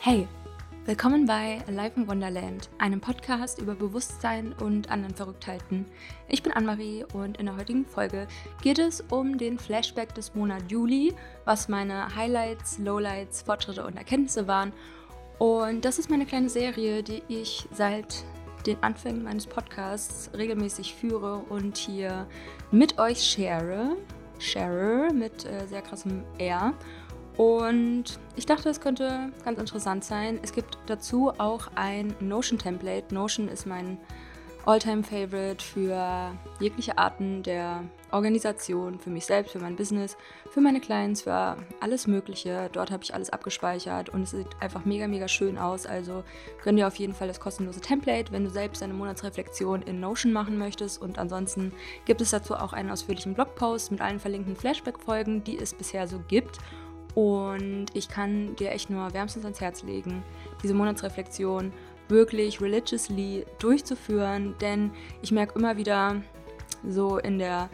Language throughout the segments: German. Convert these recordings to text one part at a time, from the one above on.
Hey, willkommen bei Alive in Wonderland, einem Podcast über Bewusstsein und anderen Verrücktheiten. Ich bin Anne-Marie und in der heutigen Folge geht es um den Flashback des Monats Juli, was meine Highlights, Lowlights, Fortschritte und Erkenntnisse waren. Und das ist meine kleine Serie, die ich seit den Anfängen meines Podcasts regelmäßig führe und hier mit euch share. Share mit äh, sehr krassem R. Und ich dachte, es könnte ganz interessant sein. Es gibt dazu auch ein Notion-Template. Notion ist mein All-Time-Favorite für jegliche Arten der Organisation, für mich selbst, für mein Business, für meine Clients, für alles Mögliche. Dort habe ich alles abgespeichert und es sieht einfach mega, mega schön aus. Also gönn dir auf jeden Fall das kostenlose Template, wenn du selbst deine Monatsreflexion in Notion machen möchtest. Und ansonsten gibt es dazu auch einen ausführlichen Blogpost mit allen verlinkten Flashback-Folgen, die es bisher so gibt. Und ich kann dir echt nur wärmstens ans Herz legen, diese Monatsreflexion wirklich religiously durchzuführen, denn ich merke immer wieder so in der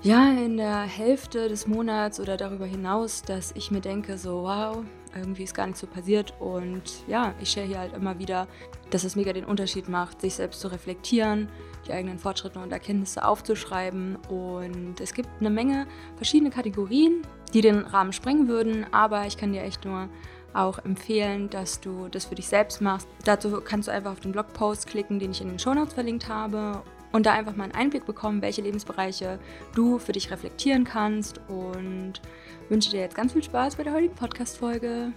ja, in der Hälfte des Monats oder darüber hinaus, dass ich mir denke, so wow, irgendwie ist gar nicht so passiert. Und ja, ich share hier halt immer wieder, dass es mega den Unterschied macht, sich selbst zu reflektieren, die eigenen Fortschritte und Erkenntnisse aufzuschreiben. Und es gibt eine Menge verschiedene Kategorien, die den Rahmen sprengen würden, aber ich kann dir echt nur auch empfehlen, dass du das für dich selbst machst. Dazu kannst du einfach auf den Blogpost klicken, den ich in den Shownotes verlinkt habe und da einfach mal einen Einblick bekommen, welche Lebensbereiche du für dich reflektieren kannst und wünsche dir jetzt ganz viel Spaß bei der heutigen Podcast-Folge.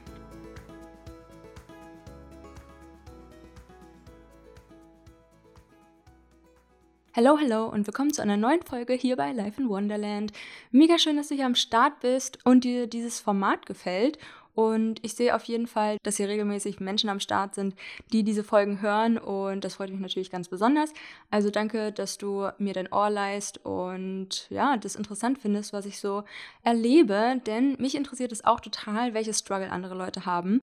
Hallo, hallo und willkommen zu einer neuen Folge hier bei Life in Wonderland. Mega schön, dass du hier am Start bist und dir dieses Format gefällt. Und ich sehe auf jeden Fall, dass hier regelmäßig Menschen am Start sind, die diese Folgen hören. Und das freut mich natürlich ganz besonders. Also danke, dass du mir dein Ohr leist und ja, das interessant findest, was ich so erlebe. Denn mich interessiert es auch total, welche Struggle andere Leute haben.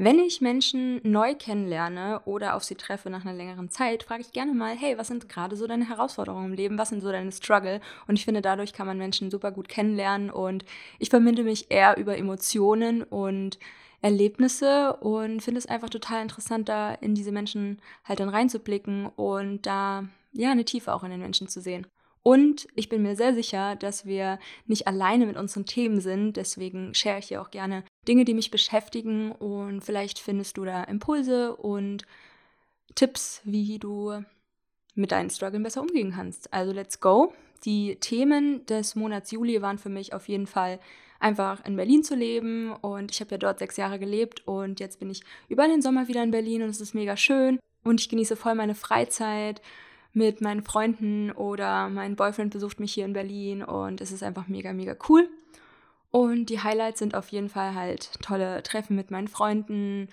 Wenn ich Menschen neu kennenlerne oder auf sie treffe nach einer längeren Zeit, frage ich gerne mal, hey, was sind gerade so deine Herausforderungen im Leben? Was sind so deine Struggle? Und ich finde, dadurch kann man Menschen super gut kennenlernen und ich verbinde mich eher über Emotionen und Erlebnisse und finde es einfach total interessant, da in diese Menschen halt dann reinzublicken und da ja eine Tiefe auch in den Menschen zu sehen. Und ich bin mir sehr sicher, dass wir nicht alleine mit unseren Themen sind. Deswegen share ich hier auch gerne Dinge, die mich beschäftigen. Und vielleicht findest du da Impulse und Tipps, wie du mit deinen Struggles besser umgehen kannst. Also let's go. Die Themen des Monats Juli waren für mich auf jeden Fall einfach in Berlin zu leben und ich habe ja dort sechs Jahre gelebt und jetzt bin ich über den Sommer wieder in Berlin und es ist mega schön und ich genieße voll meine Freizeit mit meinen Freunden oder mein Boyfriend besucht mich hier in Berlin und es ist einfach mega, mega cool. Und die Highlights sind auf jeden Fall halt tolle Treffen mit meinen Freunden.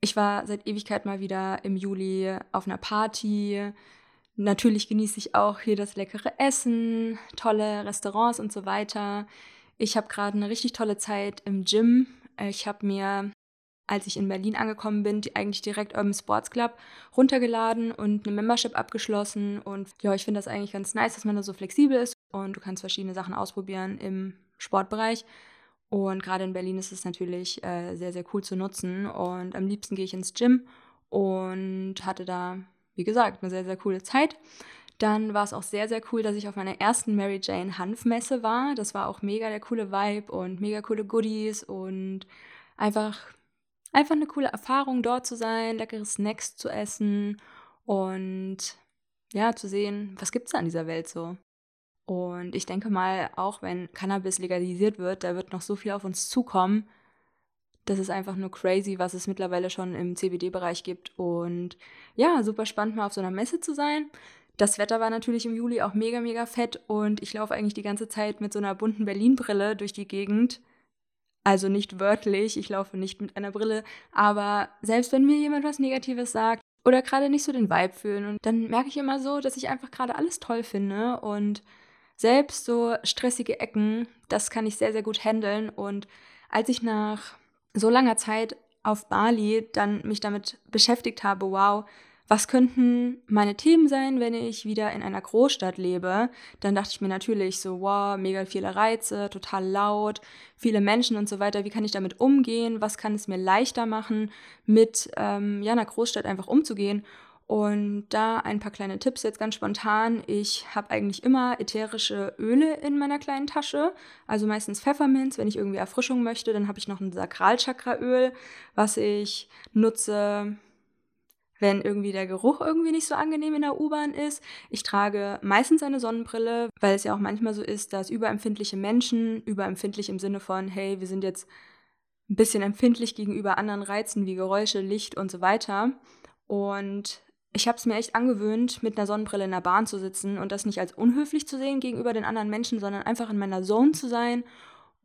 Ich war seit Ewigkeit mal wieder im Juli auf einer Party. Natürlich genieße ich auch hier das leckere Essen, tolle Restaurants und so weiter. Ich habe gerade eine richtig tolle Zeit im Gym. Ich habe mir als ich in Berlin angekommen bin, eigentlich direkt Urban Sports Club runtergeladen und eine Membership abgeschlossen. Und ja, ich finde das eigentlich ganz nice, dass man da so flexibel ist und du kannst verschiedene Sachen ausprobieren im Sportbereich. Und gerade in Berlin ist es natürlich äh, sehr, sehr cool zu nutzen. Und am liebsten gehe ich ins Gym und hatte da, wie gesagt, eine sehr, sehr coole Zeit. Dann war es auch sehr, sehr cool, dass ich auf meiner ersten Mary Jane Hanfmesse war. Das war auch mega der coole Vibe und mega coole Goodies und einfach einfach eine coole Erfahrung, dort zu sein, leckere Snacks zu essen und ja, zu sehen, was gibt es an dieser Welt so. Und ich denke mal, auch wenn Cannabis legalisiert wird, da wird noch so viel auf uns zukommen. Das ist einfach nur crazy, was es mittlerweile schon im CBD-Bereich gibt. Und ja, super spannend mal auf so einer Messe zu sein. Das Wetter war natürlich im Juli auch mega, mega fett und ich laufe eigentlich die ganze Zeit mit so einer bunten Berlin-Brille durch die Gegend also nicht wörtlich, ich laufe nicht mit einer Brille, aber selbst wenn mir jemand was Negatives sagt oder gerade nicht so den Vibe fühlen, und dann merke ich immer so, dass ich einfach gerade alles toll finde und selbst so stressige Ecken, das kann ich sehr, sehr gut handeln. Und als ich nach so langer Zeit auf Bali dann mich damit beschäftigt habe, wow, was könnten meine Themen sein, wenn ich wieder in einer Großstadt lebe? Dann dachte ich mir natürlich so, wow, mega viele Reize, total laut, viele Menschen und so weiter. Wie kann ich damit umgehen? Was kann es mir leichter machen, mit ähm, ja, einer Großstadt einfach umzugehen? Und da ein paar kleine Tipps jetzt ganz spontan. Ich habe eigentlich immer ätherische Öle in meiner kleinen Tasche, also meistens Pfefferminz, wenn ich irgendwie Erfrischung möchte. Dann habe ich noch ein Sakralchakraöl, was ich nutze, wenn irgendwie der Geruch irgendwie nicht so angenehm in der U-Bahn ist. Ich trage meistens eine Sonnenbrille, weil es ja auch manchmal so ist, dass überempfindliche Menschen, überempfindlich im Sinne von, hey, wir sind jetzt ein bisschen empfindlich gegenüber anderen Reizen wie Geräusche, Licht und so weiter. Und ich habe es mir echt angewöhnt, mit einer Sonnenbrille in der Bahn zu sitzen und das nicht als unhöflich zu sehen gegenüber den anderen Menschen, sondern einfach in meiner Zone zu sein.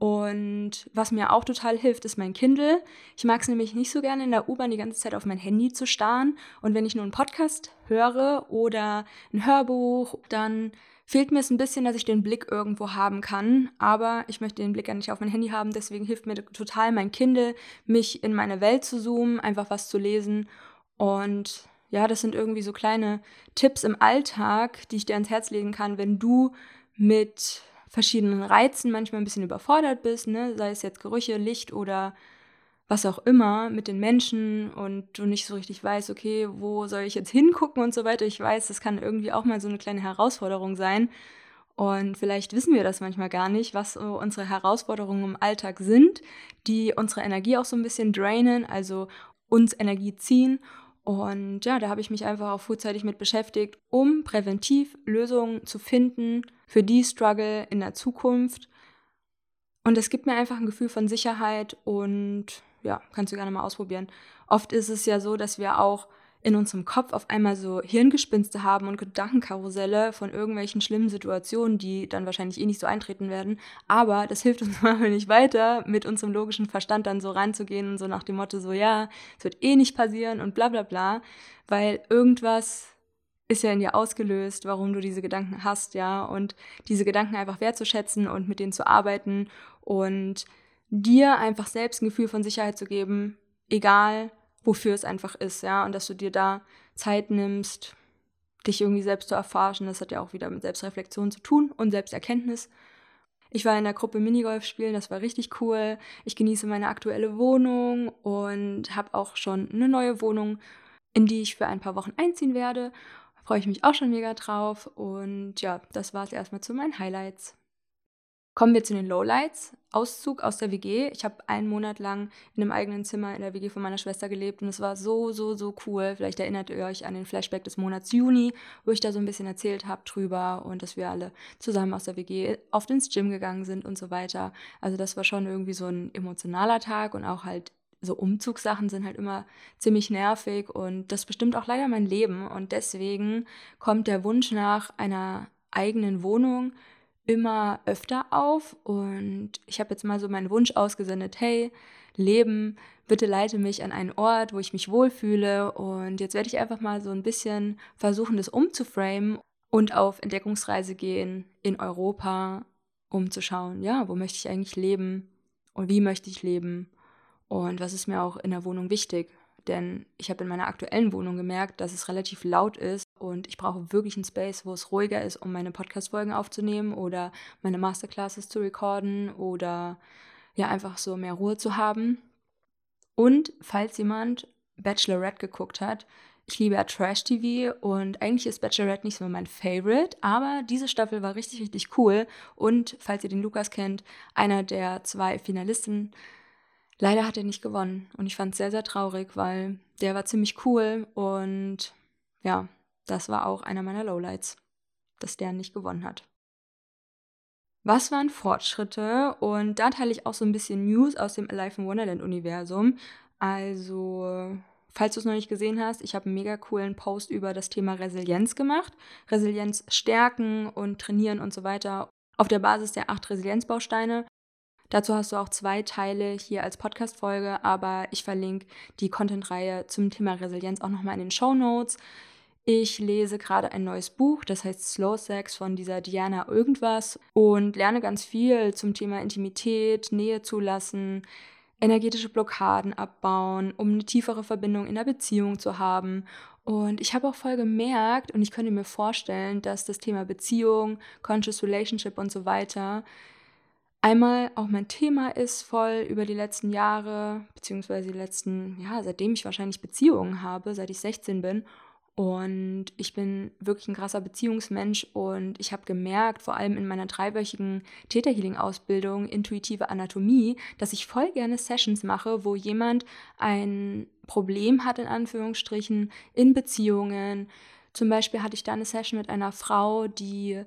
Und was mir auch total hilft, ist mein Kindle. Ich mag es nämlich nicht so gerne in der U-Bahn die ganze Zeit auf mein Handy zu starren. Und wenn ich nur einen Podcast höre oder ein Hörbuch, dann fehlt mir es ein bisschen, dass ich den Blick irgendwo haben kann. Aber ich möchte den Blick ja nicht auf mein Handy haben. Deswegen hilft mir total mein Kindle, mich in meine Welt zu zoomen, einfach was zu lesen. Und ja, das sind irgendwie so kleine Tipps im Alltag, die ich dir ans Herz legen kann, wenn du mit verschiedenen Reizen manchmal ein bisschen überfordert bist, ne? sei es jetzt Gerüche, Licht oder was auch immer mit den Menschen und du nicht so richtig weißt, okay, wo soll ich jetzt hingucken und so weiter. Ich weiß, das kann irgendwie auch mal so eine kleine Herausforderung sein. Und vielleicht wissen wir das manchmal gar nicht, was so unsere Herausforderungen im Alltag sind, die unsere Energie auch so ein bisschen drainen, also uns Energie ziehen und ja, da habe ich mich einfach auch frühzeitig mit beschäftigt, um präventiv Lösungen zu finden für die Struggle in der Zukunft. Und es gibt mir einfach ein Gefühl von Sicherheit und ja, kannst du gerne mal ausprobieren. Oft ist es ja so, dass wir auch in unserem Kopf auf einmal so Hirngespinste haben und Gedankenkarusselle von irgendwelchen schlimmen Situationen, die dann wahrscheinlich eh nicht so eintreten werden. Aber das hilft uns mal nicht weiter, mit unserem logischen Verstand dann so ranzugehen und so nach dem Motto so, ja, es wird eh nicht passieren und bla bla bla, weil irgendwas ist ja in dir ausgelöst, warum du diese Gedanken hast, ja, und diese Gedanken einfach wertzuschätzen und mit denen zu arbeiten und dir einfach selbst ein Gefühl von Sicherheit zu geben, egal wofür es einfach ist, ja, und dass du dir da Zeit nimmst, dich irgendwie selbst zu erforschen. Das hat ja auch wieder mit Selbstreflexion zu tun und Selbsterkenntnis. Ich war in der Gruppe Minigolf spielen, das war richtig cool. Ich genieße meine aktuelle Wohnung und habe auch schon eine neue Wohnung, in die ich für ein paar Wochen einziehen werde. Freue ich mich auch schon mega drauf. Und ja, das war es erstmal zu meinen Highlights. Kommen wir zu den Lowlights. Auszug aus der WG. Ich habe einen Monat lang in einem eigenen Zimmer in der WG von meiner Schwester gelebt und es war so, so, so cool. Vielleicht erinnert ihr euch an den Flashback des Monats Juni, wo ich da so ein bisschen erzählt habe drüber und dass wir alle zusammen aus der WG oft ins Gym gegangen sind und so weiter. Also das war schon irgendwie so ein emotionaler Tag und auch halt so Umzugssachen sind halt immer ziemlich nervig und das bestimmt auch leider mein Leben und deswegen kommt der Wunsch nach einer eigenen Wohnung immer öfter auf. Und ich habe jetzt mal so meinen Wunsch ausgesendet, hey, Leben, bitte leite mich an einen Ort, wo ich mich wohlfühle. Und jetzt werde ich einfach mal so ein bisschen versuchen, das umzuframen und auf Entdeckungsreise gehen in Europa, um zu schauen, ja, wo möchte ich eigentlich leben? Und wie möchte ich leben? Und was ist mir auch in der Wohnung wichtig. Denn ich habe in meiner aktuellen Wohnung gemerkt, dass es relativ laut ist und ich brauche wirklich einen Space, wo es ruhiger ist, um meine Podcast-Folgen aufzunehmen oder meine Masterclasses zu recorden oder ja, einfach so mehr Ruhe zu haben. Und falls jemand Bachelorette geguckt hat, ich liebe ja Trash-TV und eigentlich ist Bachelorette nicht so mein Favorite, aber diese Staffel war richtig, richtig cool. Und falls ihr den Lukas kennt, einer der zwei Finalisten, leider hat er nicht gewonnen. Und ich fand es sehr, sehr traurig, weil der war ziemlich cool und ja, das war auch einer meiner Lowlights, dass der nicht gewonnen hat. Was waren Fortschritte? Und da teile ich auch so ein bisschen News aus dem Alive in Wonderland Universum. Also, falls du es noch nicht gesehen hast, ich habe einen mega coolen Post über das Thema Resilienz gemacht. Resilienz stärken und trainieren und so weiter auf der Basis der acht Resilienzbausteine. Dazu hast du auch zwei Teile hier als Podcast-Folge, aber ich verlinke die Content-Reihe zum Thema Resilienz auch nochmal in den Show Notes. Ich lese gerade ein neues Buch, das heißt Slow Sex von dieser Diana irgendwas und lerne ganz viel zum Thema Intimität, Nähe zulassen, energetische Blockaden abbauen, um eine tiefere Verbindung in der Beziehung zu haben. Und ich habe auch voll gemerkt und ich könnte mir vorstellen, dass das Thema Beziehung, Conscious Relationship und so weiter einmal auch mein Thema ist voll über die letzten Jahre, beziehungsweise die letzten, ja, seitdem ich wahrscheinlich Beziehungen habe, seit ich 16 bin. Und ich bin wirklich ein krasser Beziehungsmensch und ich habe gemerkt, vor allem in meiner dreiwöchigen Theta Healing Ausbildung intuitive Anatomie, dass ich voll gerne Sessions mache, wo jemand ein Problem hat in Anführungsstrichen in Beziehungen. Zum Beispiel hatte ich da eine Session mit einer Frau, die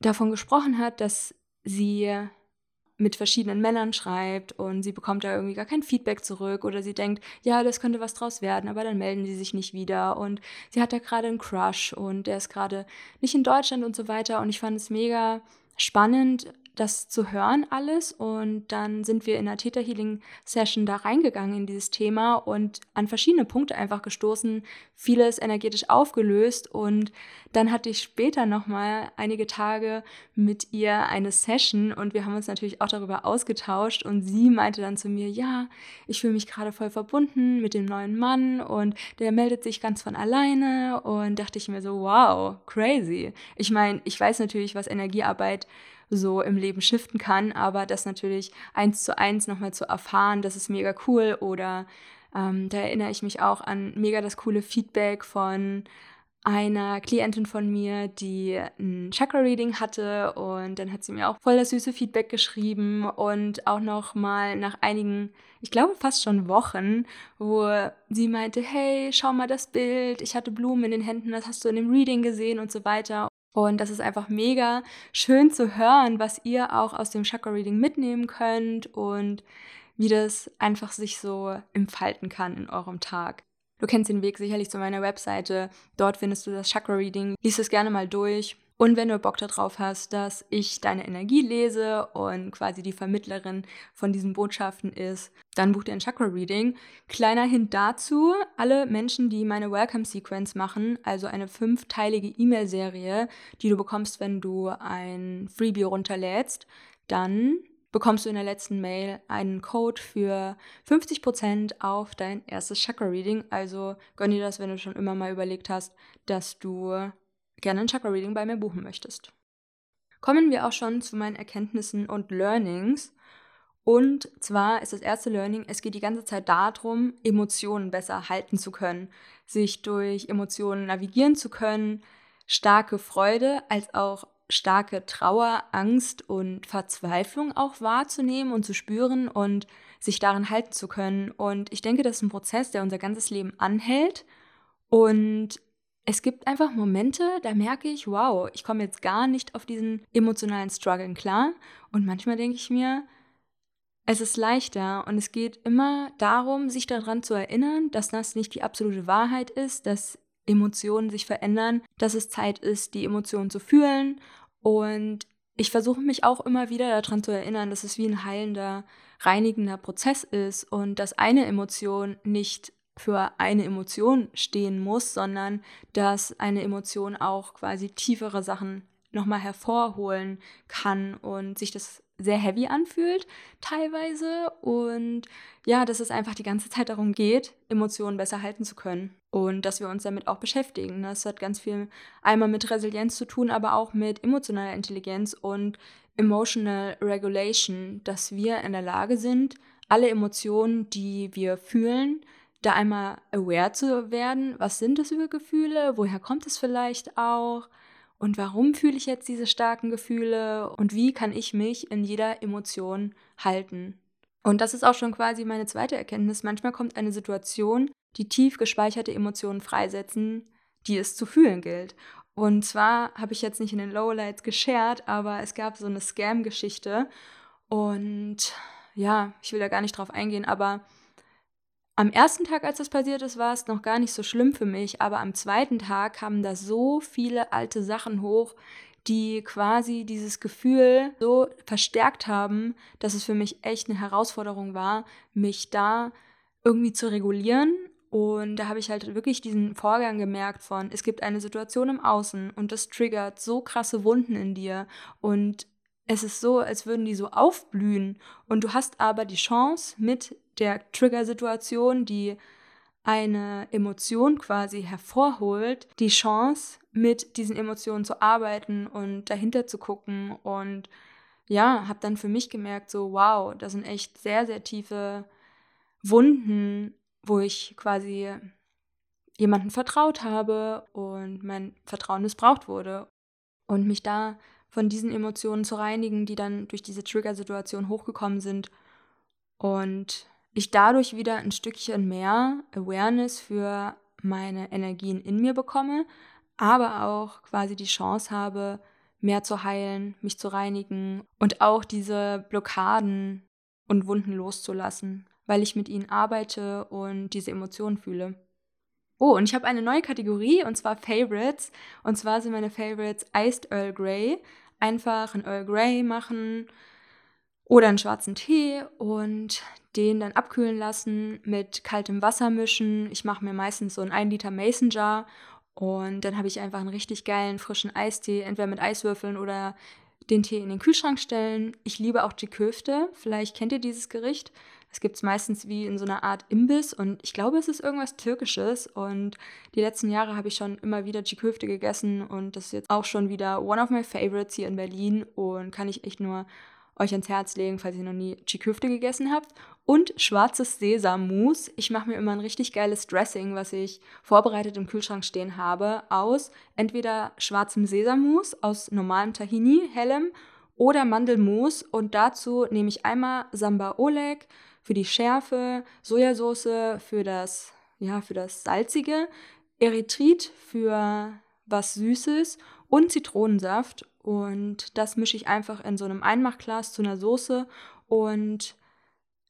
davon gesprochen hat, dass sie mit verschiedenen Männern schreibt und sie bekommt da irgendwie gar kein Feedback zurück oder sie denkt, ja, das könnte was draus werden, aber dann melden sie sich nicht wieder. Und sie hat da gerade einen Crush und der ist gerade nicht in Deutschland und so weiter. Und ich fand es mega spannend, das zu hören alles. Und dann sind wir in der Theta Healing Session da reingegangen in dieses Thema und an verschiedene Punkte einfach gestoßen, vieles energetisch aufgelöst. Und dann hatte ich später nochmal einige Tage mit ihr eine Session und wir haben uns natürlich auch darüber ausgetauscht. Und sie meinte dann zu mir, ja, ich fühle mich gerade voll verbunden mit dem neuen Mann und der meldet sich ganz von alleine. Und dachte ich mir so, wow, crazy. Ich meine, ich weiß natürlich, was Energiearbeit so im Leben shiften kann, aber das natürlich eins zu eins nochmal zu erfahren, das ist mega cool. Oder ähm, da erinnere ich mich auch an mega das coole Feedback von einer Klientin von mir, die ein Chakra-Reading hatte und dann hat sie mir auch voll das süße Feedback geschrieben und auch noch mal nach einigen, ich glaube fast schon Wochen, wo sie meinte, hey, schau mal das Bild, ich hatte Blumen in den Händen, das hast du in dem Reading gesehen und so weiter. Und das ist einfach mega schön zu hören, was ihr auch aus dem Chakra-Reading mitnehmen könnt und wie das einfach sich so entfalten kann in eurem Tag. Du kennst den Weg sicherlich zu meiner Webseite. Dort findest du das Chakra-Reading. Lies es gerne mal durch. Und wenn du Bock darauf hast, dass ich deine Energie lese und quasi die Vermittlerin von diesen Botschaften ist, dann buch dir ein Chakra-Reading. Kleiner Hint dazu, alle Menschen, die meine Welcome-Sequence machen, also eine fünfteilige E-Mail-Serie, die du bekommst, wenn du ein Freebie runterlädst, dann bekommst du in der letzten Mail einen Code für 50% auf dein erstes Chakra-Reading. Also gönn dir das, wenn du schon immer mal überlegt hast, dass du gerne ein Chakra-Reading bei mir buchen möchtest. Kommen wir auch schon zu meinen Erkenntnissen und Learnings. Und zwar ist das erste Learning, es geht die ganze Zeit darum, Emotionen besser halten zu können, sich durch Emotionen navigieren zu können, starke Freude als auch starke Trauer, Angst und Verzweiflung auch wahrzunehmen und zu spüren und sich darin halten zu können. Und ich denke, das ist ein Prozess, der unser ganzes Leben anhält und es gibt einfach Momente, da merke ich, wow, ich komme jetzt gar nicht auf diesen emotionalen Struggle klar. Und manchmal denke ich mir, es ist leichter und es geht immer darum, sich daran zu erinnern, dass das nicht die absolute Wahrheit ist, dass Emotionen sich verändern, dass es Zeit ist, die Emotionen zu fühlen. Und ich versuche mich auch immer wieder daran zu erinnern, dass es wie ein heilender, reinigender Prozess ist und dass eine Emotion nicht für eine Emotion stehen muss, sondern dass eine Emotion auch quasi tiefere Sachen nochmal hervorholen kann und sich das sehr heavy anfühlt teilweise. Und ja, dass es einfach die ganze Zeit darum geht, Emotionen besser halten zu können. Und dass wir uns damit auch beschäftigen. Das hat ganz viel einmal mit Resilienz zu tun, aber auch mit emotionaler Intelligenz und Emotional Regulation, dass wir in der Lage sind, alle Emotionen, die wir fühlen, da einmal aware zu werden, was sind das für Gefühle, woher kommt es vielleicht auch und warum fühle ich jetzt diese starken Gefühle und wie kann ich mich in jeder Emotion halten. Und das ist auch schon quasi meine zweite Erkenntnis. Manchmal kommt eine Situation, die tief gespeicherte Emotionen freisetzen, die es zu fühlen gilt. Und zwar habe ich jetzt nicht in den Lowlights geshared, aber es gab so eine Scam-Geschichte. Und ja, ich will da gar nicht drauf eingehen, aber am ersten Tag, als das passiert ist, war es noch gar nicht so schlimm für mich, aber am zweiten Tag kamen da so viele alte Sachen hoch, die quasi dieses Gefühl so verstärkt haben, dass es für mich echt eine Herausforderung war, mich da irgendwie zu regulieren. Und da habe ich halt wirklich diesen Vorgang gemerkt von, es gibt eine Situation im Außen und das triggert so krasse Wunden in dir und es ist so, als würden die so aufblühen und du hast aber die Chance mit der Trigger-Situation, die eine Emotion quasi hervorholt, die Chance, mit diesen Emotionen zu arbeiten und dahinter zu gucken. Und ja, habe dann für mich gemerkt, so, wow, das sind echt sehr, sehr tiefe Wunden, wo ich quasi jemanden vertraut habe und mein Vertrauen missbraucht wurde. Und mich da von diesen Emotionen zu reinigen, die dann durch diese Trigger-Situation hochgekommen sind. Und ich dadurch wieder ein Stückchen mehr Awareness für meine Energien in mir bekomme, aber auch quasi die Chance habe, mehr zu heilen, mich zu reinigen und auch diese Blockaden und Wunden loszulassen, weil ich mit ihnen arbeite und diese Emotionen fühle. Oh, und ich habe eine neue Kategorie und zwar Favorites. Und zwar sind meine Favorites Iced Earl Grey. Einfach ein Earl Grey machen oder einen schwarzen Tee und den dann abkühlen lassen, mit kaltem Wasser mischen. Ich mache mir meistens so ein 1 Liter Mason Jar und dann habe ich einfach einen richtig geilen frischen Eistee, entweder mit Eiswürfeln oder den Tee in den Kühlschrank stellen. Ich liebe auch die Köfte. Vielleicht kennt ihr dieses Gericht. Es gibt es meistens wie in so einer Art Imbiss und ich glaube, es ist irgendwas Türkisches. Und die letzten Jahre habe ich schon immer wieder Köfte gegessen und das ist jetzt auch schon wieder one of my favorites hier in Berlin und kann ich echt nur euch ans Herz legen, falls ihr noch nie Chiköfte gegessen habt. Und schwarzes Sesammus. Ich mache mir immer ein richtig geiles Dressing, was ich vorbereitet im Kühlschrank stehen habe, aus entweder schwarzem Sesammus, aus normalem Tahini, hellem, oder Mandelmus. Und dazu nehme ich einmal Samba Oleg für die Schärfe, Sojasauce für das, ja, für das Salzige, Erythrit für was Süßes und Zitronensaft. Und das mische ich einfach in so einem Einmachglas zu einer Soße. Und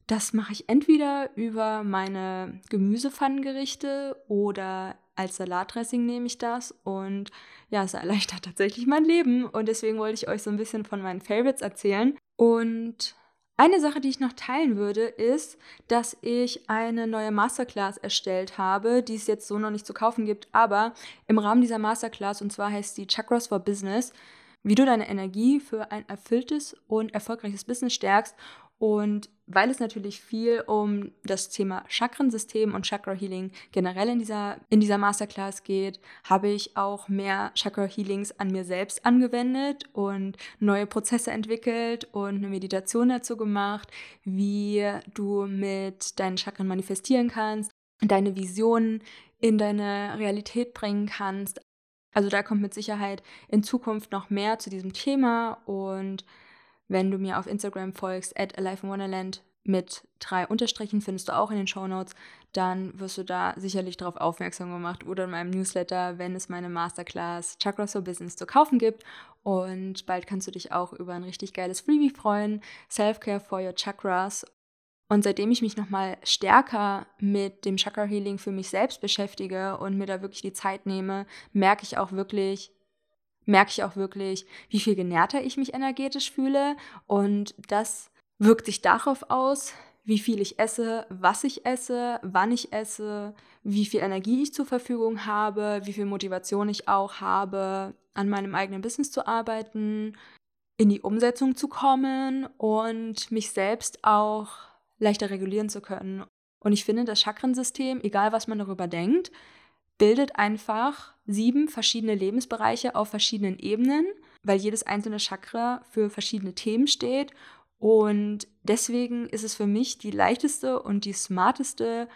das mache ich entweder über meine Gemüsepfannengerichte oder als Salatdressing nehme ich das. Und ja, es erleichtert tatsächlich mein Leben. Und deswegen wollte ich euch so ein bisschen von meinen Favorites erzählen. Und eine Sache, die ich noch teilen würde, ist, dass ich eine neue Masterclass erstellt habe, die es jetzt so noch nicht zu kaufen gibt, aber im Rahmen dieser Masterclass, und zwar heißt die Chakras for Business, wie du deine Energie für ein erfülltes und erfolgreiches Business stärkst. Und weil es natürlich viel um das Thema Chakrensystem und Chakra Healing generell in dieser, in dieser Masterclass geht, habe ich auch mehr Chakra Healings an mir selbst angewendet und neue Prozesse entwickelt und eine Meditation dazu gemacht, wie du mit deinen Chakren manifestieren kannst, deine Visionen in deine Realität bringen kannst, also da kommt mit Sicherheit in Zukunft noch mehr zu diesem Thema und wenn du mir auf Instagram folgst, at Alive in Wonderland mit drei Unterstrichen, findest du auch in den Show Notes, dann wirst du da sicherlich darauf aufmerksam gemacht oder in meinem Newsletter, wenn es meine Masterclass Chakras for Business zu kaufen gibt. Und bald kannst du dich auch über ein richtig geiles Freebie freuen, Self-Care for Your Chakras. Und seitdem ich mich nochmal stärker mit dem Chakra Healing für mich selbst beschäftige und mir da wirklich die Zeit nehme, merke ich auch wirklich, merke ich auch wirklich, wie viel genährter ich mich energetisch fühle. Und das wirkt sich darauf aus, wie viel ich esse, was ich esse, wann ich esse, wie viel Energie ich zur Verfügung habe, wie viel Motivation ich auch habe, an meinem eigenen Business zu arbeiten, in die Umsetzung zu kommen und mich selbst auch leichter regulieren zu können. Und ich finde, das Chakrensystem, egal was man darüber denkt, bildet einfach sieben verschiedene Lebensbereiche auf verschiedenen Ebenen, weil jedes einzelne Chakra für verschiedene Themen steht. Und deswegen ist es für mich die leichteste und die smarteste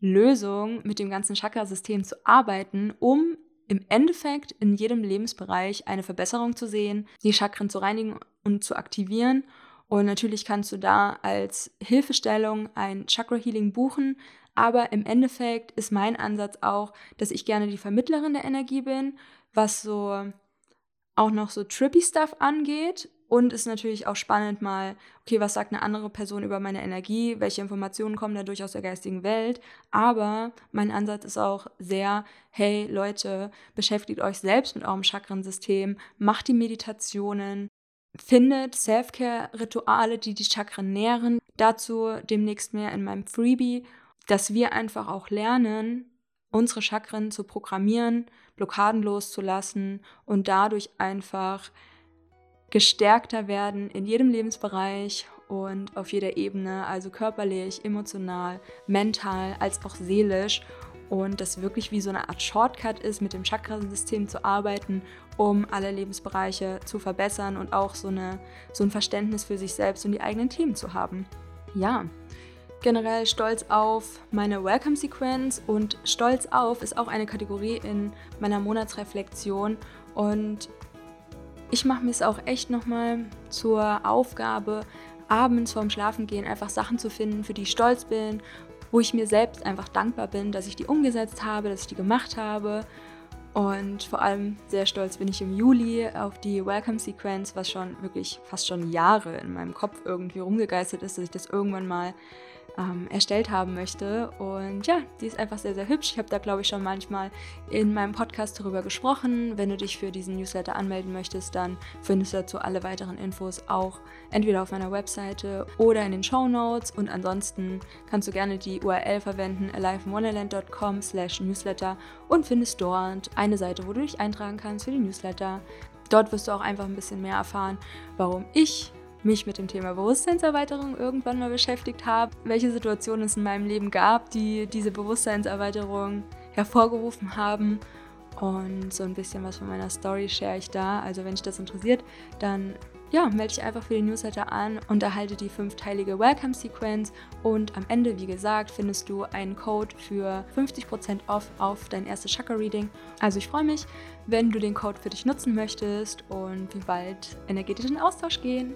Lösung, mit dem ganzen Chakrasystem zu arbeiten, um im Endeffekt in jedem Lebensbereich eine Verbesserung zu sehen, die Chakren zu reinigen und zu aktivieren und natürlich kannst du da als Hilfestellung ein Chakra Healing buchen. Aber im Endeffekt ist mein Ansatz auch, dass ich gerne die Vermittlerin der Energie bin, was so auch noch so trippy Stuff angeht. Und ist natürlich auch spannend mal, okay, was sagt eine andere Person über meine Energie? Welche Informationen kommen dadurch aus der geistigen Welt? Aber mein Ansatz ist auch sehr, hey Leute, beschäftigt euch selbst mit eurem Chakrensystem, macht die Meditationen, findet Self-Care-Rituale, die die Chakren nähren. Dazu demnächst mehr in meinem Freebie, dass wir einfach auch lernen, unsere Chakren zu programmieren, Blockaden loszulassen und dadurch einfach gestärkter werden in jedem Lebensbereich und auf jeder Ebene, also körperlich, emotional, mental als auch seelisch und das wirklich wie so eine Art Shortcut ist, mit dem Chakrasystem zu arbeiten, um alle Lebensbereiche zu verbessern und auch so, eine, so ein Verständnis für sich selbst und die eigenen Themen zu haben. Ja, generell stolz auf meine Welcome-Sequenz und stolz auf ist auch eine Kategorie in meiner Monatsreflexion und ich mache mir es auch echt nochmal zur Aufgabe, abends vorm Schlafengehen einfach Sachen zu finden, für die ich stolz bin wo ich mir selbst einfach dankbar bin, dass ich die umgesetzt habe, dass ich die gemacht habe. Und vor allem sehr stolz bin ich im Juli auf die Welcome Sequence, was schon wirklich fast schon Jahre in meinem Kopf irgendwie rumgegeistert ist, dass ich das irgendwann mal ähm, erstellt haben möchte. Und ja, die ist einfach sehr, sehr hübsch. Ich habe da, glaube ich, schon manchmal in meinem Podcast darüber gesprochen. Wenn du dich für diesen Newsletter anmelden möchtest, dann findest du dazu alle weiteren Infos auch entweder auf meiner Webseite oder in den Show Notes. Und ansonsten kannst du gerne die URL verwenden, aliveinwonderland.com slash newsletter und findest dort eine Seite, wo du dich eintragen kannst für die Newsletter. Dort wirst du auch einfach ein bisschen mehr erfahren, warum ich mich mit dem Thema Bewusstseinserweiterung irgendwann mal beschäftigt habe, welche Situationen es in meinem Leben gab, die diese Bewusstseinserweiterung hervorgerufen haben. Und so ein bisschen was von meiner Story share ich da. Also wenn dich das interessiert, dann ja, melde dich einfach für den Newsletter an und erhalte die fünfteilige Welcome-Sequenz. Und am Ende, wie gesagt, findest du einen Code für 50% off auf dein erstes Chakra-Reading. Also ich freue mich, wenn du den Code für dich nutzen möchtest und wir bald energetisch in Austausch gehen.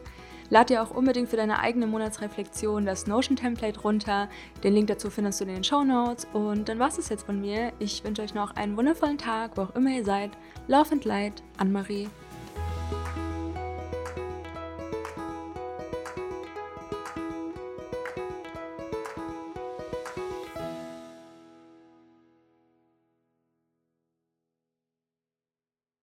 Lad dir auch unbedingt für deine eigene Monatsreflexion das Notion-Template runter. Den Link dazu findest du in den Show Notes. Und dann war es jetzt von mir. Ich wünsche euch noch einen wundervollen Tag, wo auch immer ihr seid. Love and Light, Anne-Marie.